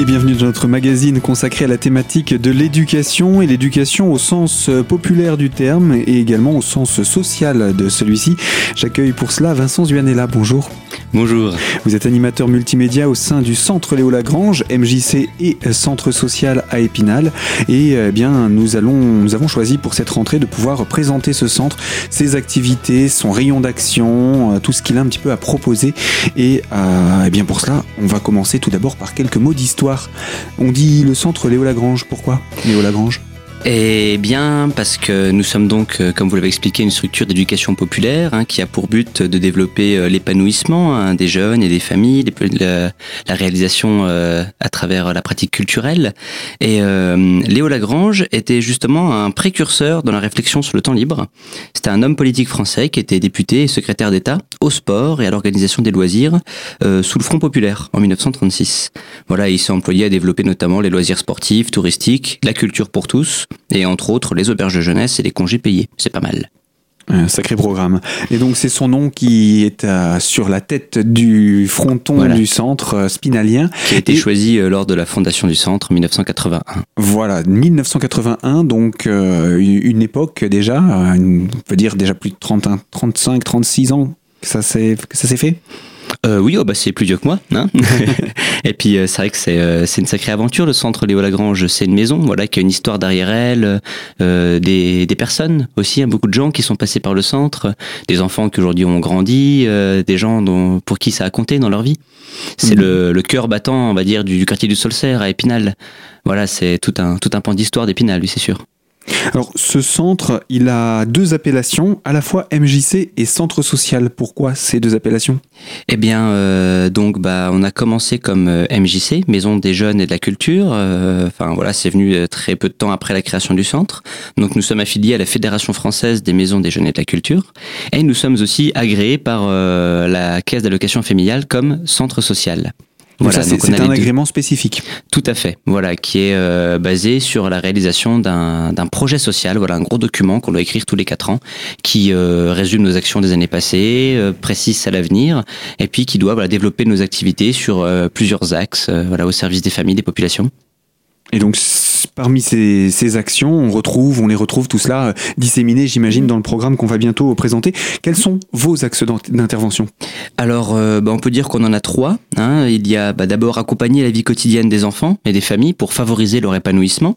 Et bienvenue dans notre magazine consacré à la thématique de l'éducation et l'éducation au sens populaire du terme et également au sens social de celui-ci. J'accueille pour cela Vincent Zuanella. Bonjour. Bonjour. Vous êtes animateur multimédia au sein du Centre Léo Lagrange, MJC et Centre Social à Épinal. Et eh bien, nous, allons, nous avons choisi pour cette rentrée de pouvoir présenter ce centre, ses activités, son rayon d'action, euh, tout ce qu'il a un petit peu à proposer. Et euh, eh bien pour cela, on va commencer tout d'abord par quelques mots d'histoire. On dit le Centre Léo Lagrange. Pourquoi Léo Lagrange? Eh bien, parce que nous sommes donc, euh, comme vous l'avez expliqué, une structure d'éducation populaire hein, qui a pour but de développer euh, l'épanouissement hein, des jeunes et des familles, la, la réalisation euh, à travers la pratique culturelle. Et Léo Lagrange était justement un précurseur dans la réflexion sur le temps libre. C'était un homme politique français qui était député et secrétaire d'État au sport et à l'organisation des loisirs sous le Front populaire en 1936. Voilà, il s'est employé à développer notamment les loisirs sportifs, touristiques, la culture pour tous et entre autres les auberges de jeunesse et les congés payés. C'est pas mal. Un sacré programme. Et donc c'est son nom qui est sur la tête du fronton du centre euh, spinalien. Qui a été choisi euh, lors de la fondation du centre 1981. Voilà, 1981, donc euh, une époque déjà, on peut dire déjà plus de 30, 35, 36 ans que ça s'est fait euh, oui, oh bah c'est plus vieux que moi. Hein et puis euh, c'est vrai que c'est euh, c'est une sacrée aventure le centre Léo Lagrange. C'est une maison, voilà, qui a une histoire derrière elle, euh, des des personnes aussi, hein, beaucoup de gens qui sont passés par le centre, des enfants qui aujourd'hui ont grandi, des gens dont pour qui ça a compté dans leur vie. C'est mmh. le, le cœur battant, on va dire, du, du quartier du Solcerre à Épinal. Voilà, c'est tout un tout un pan d'histoire d'Épinal, lui, c'est sûr. Alors, ce centre, il a deux appellations, à la fois MJC et Centre Social. Pourquoi ces deux appellations? Eh bien, euh, donc, bah, on a commencé comme euh, MJC, Maison des Jeunes et de la Culture. Euh, enfin, voilà, c'est venu très peu de temps après la création du centre. Donc, nous sommes affiliés à la Fédération française des Maisons des Jeunes et de la Culture. Et nous sommes aussi agréés par la Caisse d'allocation familiale comme Centre Social. Voilà, c'est un agrément spécifique. Tout à fait. Voilà, qui est euh, basé sur la réalisation d'un projet social. Voilà, un gros document qu'on doit écrire tous les quatre ans, qui euh, résume nos actions des années passées, euh, précise à l'avenir, et puis qui doit voilà, développer nos activités sur plusieurs axes, voilà, au service des familles, des populations. Et donc, parmi ces, actions, on retrouve, on les retrouve tout cela euh, disséminé, j'imagine, dans le programme qu'on va bientôt présenter. Quels sont vos axes d'intervention? Alors, euh, bah, on peut dire qu'on en a trois. Hein. Il y a bah, d'abord accompagner la vie quotidienne des enfants et des familles pour favoriser leur épanouissement.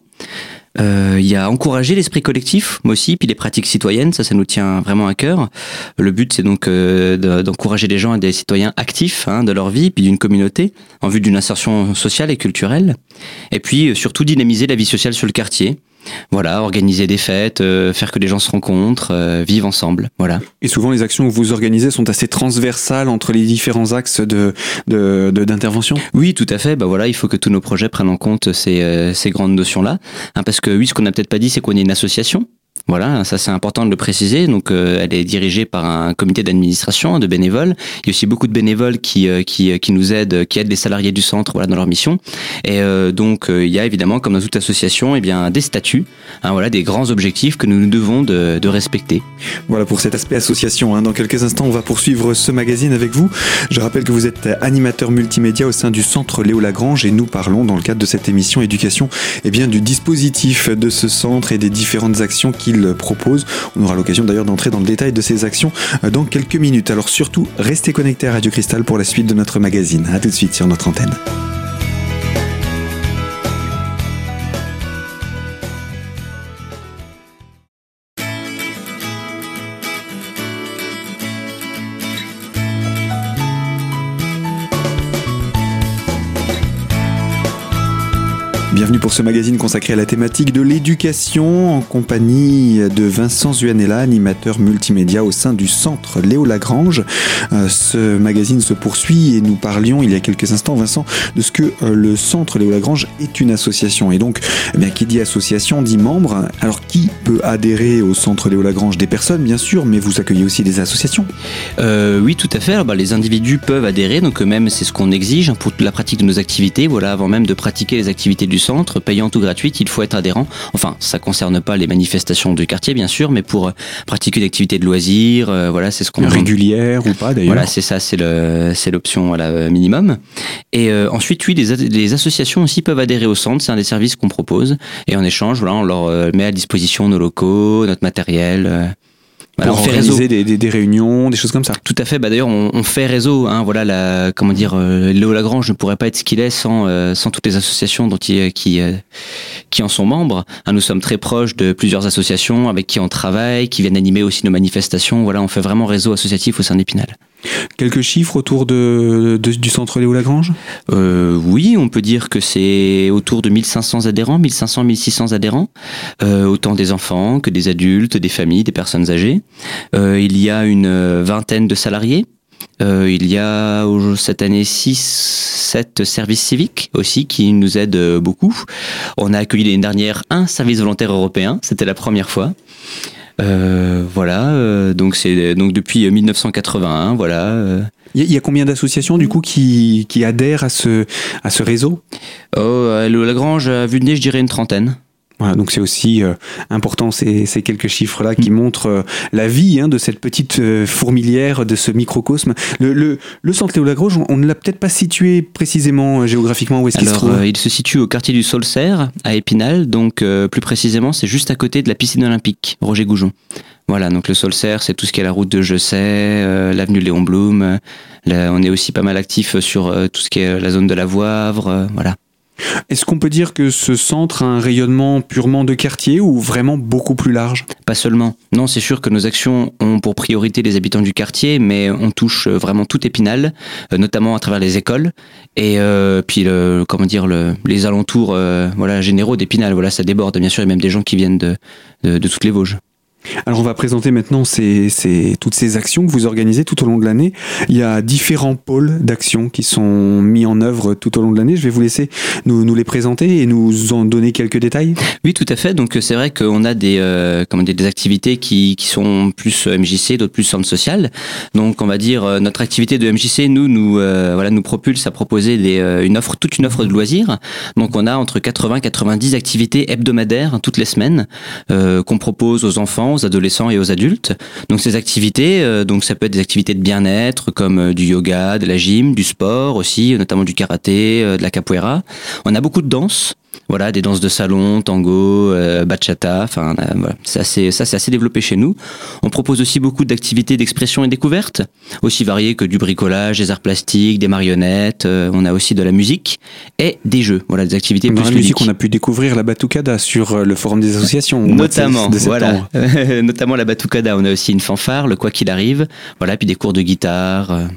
Euh, il y a encourager l'esprit collectif, moi aussi, puis les pratiques citoyennes, ça, ça nous tient vraiment à cœur. Le but, c'est donc euh, d'encourager les gens et des citoyens actifs hein, de leur vie, puis d'une communauté, en vue d'une insertion sociale et culturelle. Et puis, euh, surtout, dynamiser la vie sociale sur le quartier. Voilà, organiser des fêtes, euh, faire que les gens se rencontrent, euh, vivent ensemble. Voilà. Et souvent, les actions que vous organisez sont assez transversales entre les différents axes de d'intervention? oui, tout à fait. Bah voilà, il faut que tous nos projets prennent en compte ces, euh, ces grandes notions-là, hein, parce que oui, ce qu'on n'a peut-être pas dit, c'est qu'on est une association. Voilà, ça c'est important de le préciser. Donc, euh, elle est dirigée par un comité d'administration de bénévoles. Il y a aussi beaucoup de bénévoles qui euh, qui, euh, qui nous aident, qui aident les salariés du centre, voilà, dans leur mission. Et donc, il y a évidemment, comme dans toute association, eh bien des statuts, hein, voilà, des grands objectifs que nous nous devons de, respecter. Voilà pour cet aspect association. Hein. Dans quelques instants, on va poursuivre ce magazine avec vous. Je rappelle que vous êtes animateur multimédia au sein du centre Léo Lagrange et nous parlons dans le cadre de cette émission éducation, eh bien du dispositif de ce centre et des différentes actions qui propose. On aura l'occasion d'ailleurs d'entrer dans le détail de ses actions euh, dans quelques minutes. Alors surtout, restez connectés à Radio Cristal pour la suite de notre magazine. A tout de suite sur notre antenne. Ce magazine consacré à la thématique de l'éducation en compagnie de Vincent Zuanella, animateur multimédia au sein du centre Léo Lagrange. Euh, ce magazine se poursuit et nous parlions il y a quelques instants, Vincent, de ce que euh, le centre Léo Lagrange est une association. Et donc, eh bien, qui dit association dit membre. Alors, qui peut adhérer au centre Léo Lagrange? Des personnes, bien sûr, mais vous accueillez aussi des associations euh, Oui, tout à fait. Alors, bah, les individus peuvent adhérer, donc même c'est ce qu'on exige pour la pratique de nos activités. Voilà, avant même de pratiquer les activités du centre, payantes ou gratuites, il faut être adhérent. Enfin, ça concerne pas les manifestations du quartier, bien sûr, mais pour euh, pratiquer une activité de loisirs, euh, voilà, c'est ce qu'on régulière ou pas d'ailleurs. Voilà, c'est ça, c'est le, c'est l'option voilà, minimum. Et ensuite, oui, les, les associations aussi peuvent adhérer au centre. C'est un des services qu'on propose. Et en échange, voilà, on leur met à disposition nos locaux, notre matériel. Voilà, on fait organiser des, des, des, réunions, des choses comme ça. Tout à fait. Bah d'ailleurs, on, on, fait réseau. Hein, voilà, la, comment dire, euh, Léo Lagrange ne pourrait pas être ce qu'il est sans euh, sans toutes les associations dont il, qui euh, qui en sont membres. Hein, nous sommes très proches de plusieurs associations avec qui on travaille, qui viennent animer aussi nos manifestations. Voilà, on fait vraiment réseau associatif au sein d'Épinal. Quelques chiffres autour de, du centre Léo Lagrange? Euh, Oui, on peut dire que c'est autour de 1500 adhérents, 1500, 1600 adhérents, euh, autant des enfants que des adultes, des familles, des personnes âgées. Euh, il y a une vingtaine de salariés. Euh, il y a cette année 6, 7 services civiques aussi qui nous aident beaucoup. On a accueilli l'année dernière un service volontaire européen, c'était la première fois. Euh, voilà, euh, donc c'est donc depuis 1981, voilà. Il y, a combien d'associations du coup qui, qui adhèrent à ce à ce réseau? Oh, à Lagrange, à nez, je dirais une trentaine. Voilà, donc c'est aussi euh, important ces, ces, quelques chiffres-là qui mm. montrent euh, la vie hein, de cette petite euh, fourmilière, de ce microcosme. Le, le, le centre Léo Lagrange, on ne l'a peut-être pas situé précisément géographiquement où est-ce qu'il se trouve? Il se situe au quartier du Solcerre, à Épinal, donc plus précisément c'est juste à côté de la piscine olympique, Roger Goujon. Voilà, donc le Solcerre, c'est tout ce qui est la route de Je sais, l'avenue Léon Blum. on est aussi pas mal actif sur tout ce qui est la zone de la Voivre, voilà. Est-ce qu'on peut dire que ce centre a un rayonnement purement de quartier ou vraiment beaucoup plus large? Pas seulement. Non, c'est sûr que nos actions ont pour priorité les habitants du quartier, mais on touche vraiment tout Épinal, euh, notamment à travers les écoles et euh, puis comment dire les alentours euh, généraux d'Épinal. Voilà, ça déborde bien sûr, a même des gens qui viennent de toutes les Vosges. Alors on va présenter maintenant toutes ces actions que vous organisez tout au long de l'année. Il y a différents pôles d'actions qui sont mis en œuvre tout au long de l'année. Je vais vous laisser nous, les présenter et nous en donner quelques détails. Oui, tout à fait. Donc c'est vrai qu'on a des, euh, des activités qui, sont plus MJC, d'autres plus centre social. Donc on va dire euh, notre activité de MJC, nous, nous, euh, voilà, nous propulse à proposer une offre, toute une offre de loisirs. Donc on a entre 80 et 90 activités hebdomadaires toutes les semaines qu'on propose aux enfants aux adolescents et aux adultes. Donc ces activités, euh, donc ça peut être des activités de bien-être comme euh, du yoga, de la gym, du sport aussi, notamment du karaté, euh, de la capoeira. On a beaucoup de danse. Voilà, des danses de salon, tango, euh, bachata, enfin euh, voilà, c'est assez, ça c'est assez développé chez nous. On propose aussi beaucoup d'activités d'expression et découverte, aussi variées que du bricolage, des arts plastiques, des marionnettes. Euh, on a aussi de la musique et des jeux. Voilà, des activités Dans plus la musique, on a pu découvrir la batucada sur le forum des associations. Notamment, de voilà, notamment la batucada. On a aussi une fanfare, le quoi qu'il arrive. Voilà, puis des cours de guitare.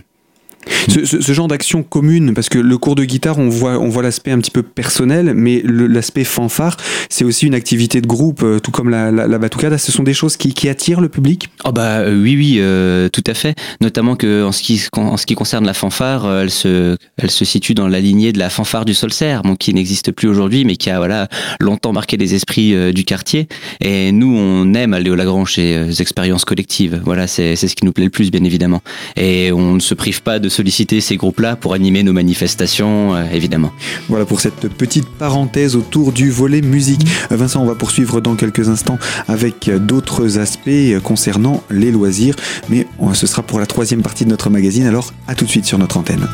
Ce, genre d'action commune, parce que le cours de guitare, on voit, l'aspect un petit peu personnel, mais l'aspect fanfare, c'est aussi une activité de groupe, euh, tout comme la, la, batucada. Ce sont des choses qui, attirent le public? Oh bah euh, oui, oui, euh, tout à fait. Notamment que en ce qui, concerne la fanfare, elle se, situe dans la lignée de la fanfare du Solcerre, bon, qui n'existe plus aujourd'hui, mais qui a voilà longtemps marqué les esprits du quartier. Et nous, on aime aller au Lagrange chez expériences collectives. Voilà, c'est ce qui nous plaît le plus, bien évidemment. Et on ne se prive pas de solliciter ces groupes-là pour animer nos manifestations, euh, évidemment. Voilà pour cette petite parenthèse autour du volet musique. Vincent, on va poursuivre dans quelques instants avec d'autres aspects concernant les loisirs, mais ce sera pour la troisième partie de notre magazine, alors à tout de suite sur notre antenne.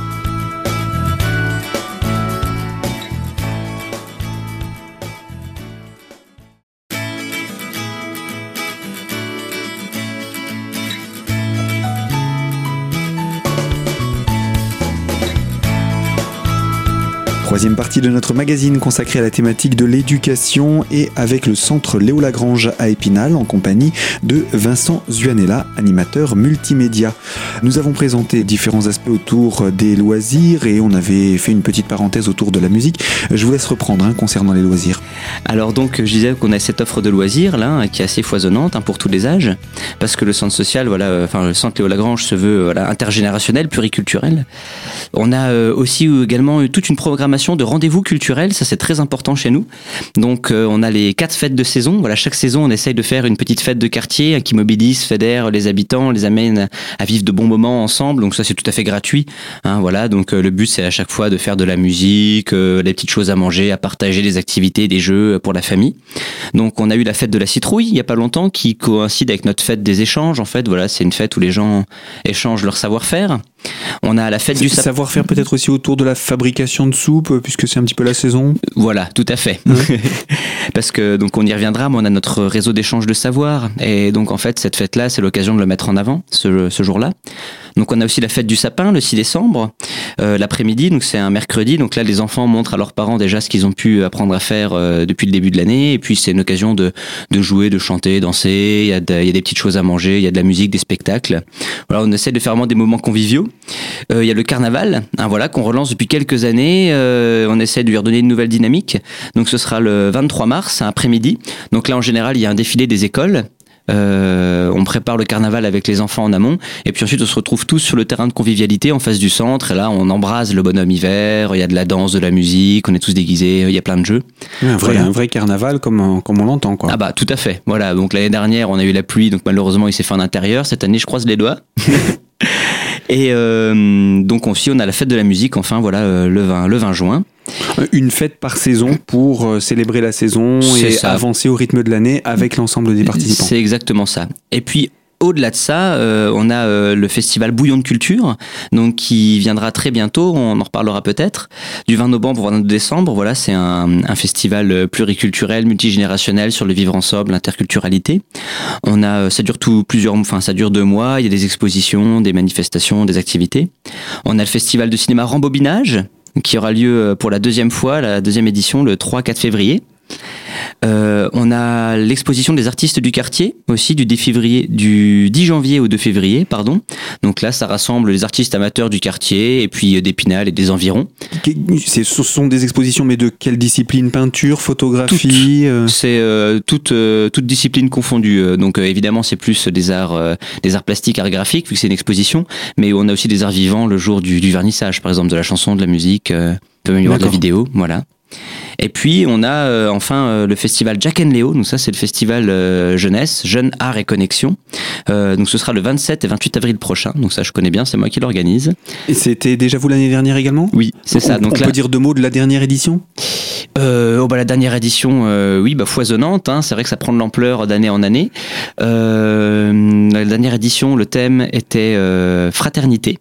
Troisième partie de notre magazine consacrée à la thématique de l'éducation et avec le centre Léo Lagrange à Épinal en compagnie de Vincent Zuanella, animateur multimédia. Nous avons présenté différents aspects autour des loisirs et on avait fait une petite parenthèse autour de la musique. Je vous laisse reprendre hein, concernant les loisirs. Alors donc je disais qu'on a cette offre de loisirs là hein, qui est assez foisonnante hein, pour tous les âges parce que le centre social voilà euh, enfin le centre Léo Lagrange se veut intergénérationnel, pluriculturel. On a euh, aussi également toute une programmation de rendez-vous culturels, ça c'est très important chez nous. Donc on a les quatre fêtes de saison. Voilà, chaque saison on essaye de faire une petite fête de quartier qui mobilise, fédère les habitants, les amène à vivre de bons moments ensemble. Donc ça c'est tout à fait gratuit. Hein, voilà, donc le but c'est à chaque fois de faire de la musique, des petites choses à manger, à partager des activités, des jeux pour la famille. Donc on a eu la fête de la citrouille il y a pas longtemps qui coïncide avec notre fête des échanges. En fait, voilà, c'est une fête où les gens échangent leur savoir-faire. On a la fête du savoir-faire peut-être aussi autour de la fabrication de soupe euh, puisque c'est un petit peu la saison. Voilà, tout à fait. Parce que donc on y reviendra, mais on a notre réseau d'échange de savoir et donc en fait cette fête-là, c'est l'occasion de le mettre en avant ce, ce jour-là. Donc on a aussi la fête du sapin le 6 décembre, euh, l'après-midi, donc c'est un mercredi. Donc là, les enfants montrent à leurs parents déjà ce qu'ils ont pu apprendre à faire euh, depuis le début de l'année. Et puis c'est une occasion de, de jouer, de chanter, danser. Il y, a il y a des petites choses à manger, il y a de la musique, des spectacles. Voilà, on essaie de faire vraiment des moments conviviaux. Euh, il y a le carnaval, hein, voilà, qu'on relance depuis quelques années. Euh, on essaie de lui redonner une nouvelle dynamique. Donc ce sera le 23 mars, après-midi. Donc là, en général, il y a un défilé des écoles euh, on prépare le carnaval avec les enfants en amont, et puis ensuite on se retrouve tous sur le terrain de convivialité en face du centre. Et là, on embrase le bonhomme hiver. Il y a de la danse, de la musique, on est tous déguisés. Il y a plein de jeux. un, vrai, un vrai carnaval comme, comme on l'entend, quoi. Ah bah tout à fait. Voilà. Donc l'année dernière, on a eu la pluie, donc malheureusement, il s'est fait en intérieur. Cette année, je croise les doigts. Et euh, donc aussi, on a la fête de la musique, enfin voilà, euh, le 20, le 20 juin. Une fête par saison pour euh, célébrer la saison et avancer au rythme de l'année avec l'ensemble des participants. C'est exactement ça. Et puis au-delà de ça, euh, on a euh, le festival Bouillon de Culture, donc qui viendra très bientôt. On en reparlera peut-être du 20 novembre au 22 décembre. Voilà, c'est un, un, festival pluriculturel, multigénérationnel sur le vivre ensemble, l'interculturalité. On a, ça dure tout plusieurs, enfin ça dure deux mois. Il y a des expositions, des manifestations, des activités. On a le festival de cinéma Rembobinage qui aura lieu euh, pour la deuxième fois, la deuxième édition, le 3-4 février. Euh, on a l'exposition des artistes du quartier aussi du 10, février, du 10 janvier au 2 février, pardon. Donc là, ça rassemble les artistes amateurs du quartier et puis euh, d'Épinal et des environs. Ce sont des expositions, mais de quelle discipline? Peinture, photographie euh? C'est euh, toute, toute discipline confondue. Donc évidemment, c'est plus des arts, des arts plastiques, arts graphiques, vu que c'est une exposition. Mais on a aussi des arts vivants le jour du, du vernissage, par exemple, de la chanson, de la musique, peut même y avoir de la vidéo, voilà. Et puis on a euh, enfin euh, le festival Jack and Leo, donc ça c'est le festival euh, jeunesse, jeune art et connexion. donc ce sera le 27 et 28 avril prochain. Donc ça je connais bien, c'est moi qui l'organise. Et c'était déjà vous l'année dernière également? Oui, c'est ça. Donc on peut dire deux mots de la dernière édition? Oh bah la dernière édition, oui, bah foisonnante. Hein, c'est vrai que ça prend de l'ampleur d'année en année. la dernière édition, le thème était fraternité.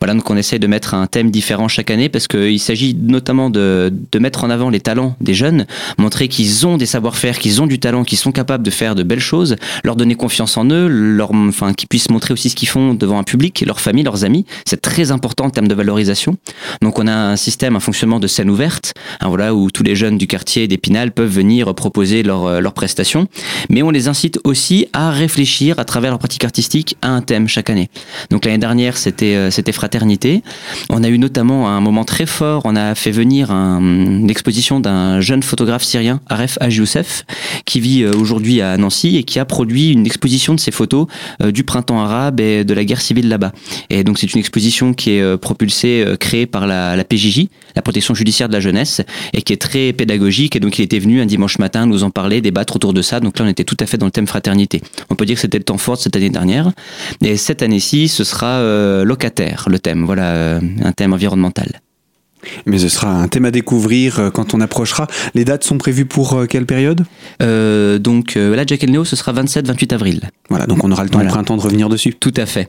Voilà, donc on essaie de mettre un thème différent chaque année parce qu'il s'agit notamment de, de mettre en avant les talents des jeunes, montrer qu'ils ont des savoir-faire, qu'ils ont du talent, qu'ils sont capables de faire de belles choses, leur donner confiance en eux, leur, enfin, qu'ils puissent montrer aussi ce qu'ils font devant un public, leur famille, leurs amis. C'est très important en termes de valorisation. Donc on a un système, un fonctionnement de scène ouverte, hein, voilà, où tous les jeunes du quartier d'Épinal peuvent venir proposer leurs leur prestations, mais on les incite aussi à réfléchir à travers leur pratique artistique à un thème chaque année. Donc l'année dernière, c'était euh, c'était fraternité. On a eu notamment un moment très fort, on a fait venir un, une exposition d'un jeune photographe syrien, Aref Youssef, qui vit euh, aujourd'hui à Nancy et qui a produit une exposition de ses photos euh, du printemps arabe et de la guerre civile là-bas. Et donc c'est une exposition qui est euh, propulsée, créée par la, la PJJ, la protection judiciaire de la jeunesse, et qui est très pédagogique. Et donc il était venu un dimanche matin nous en parler, débattre autour de ça. Donc là on était tout à fait dans le thème fraternité. On peut dire que c'était le temps fort cette année dernière. Et cette année-ci, ce sera locataire le thème, voilà, euh, un thème environnemental. Mais ce sera un thème à découvrir euh, quand on approchera. Les dates sont prévues pour euh, quelle période? Donc là, Jack Neo, ce sera 27-28 avril. Voilà, donc on aura le temps au printemps de revenir dessus. Tout à fait.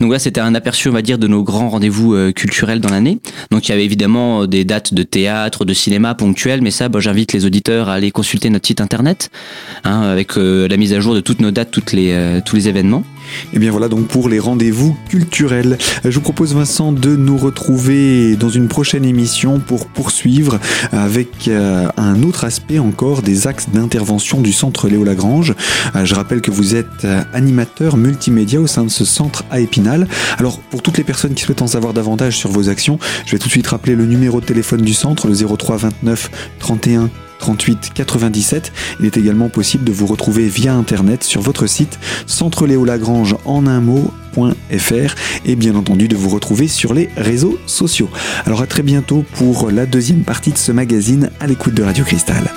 Donc là, c'était un aperçu, on va dire, de nos grands rendez-vous culturels dans l'année. Donc il y avait évidemment des dates de théâtre, de cinéma ponctuelles, mais ça, j'invite les auditeurs à aller consulter notre site internet, hein, avec la mise à jour de toutes nos dates, toutes les, tous les événements. Et eh bien voilà donc pour les rendez-vous culturels. Je vous propose Vincent de nous retrouver dans une prochaine émission pour poursuivre avec euh, un autre aspect encore des axes d'intervention du centre Léo Lagrange. Euh, je rappelle que vous êtes euh, animateur multimédia au sein de ce centre à Épinal. Alors pour toutes les personnes qui souhaitent en savoir davantage sur vos actions, je vais tout de suite rappeler le numéro de téléphone du centre, le 03 29 31 38 97. Il est également possible de vous retrouver via internet sur votre site centre Léo Lagrange en un mot.fr et bien entendu de vous retrouver sur les réseaux sociaux. Alors à très bientôt pour la deuxième partie de ce magazine à l'écoute de Radio Cristal.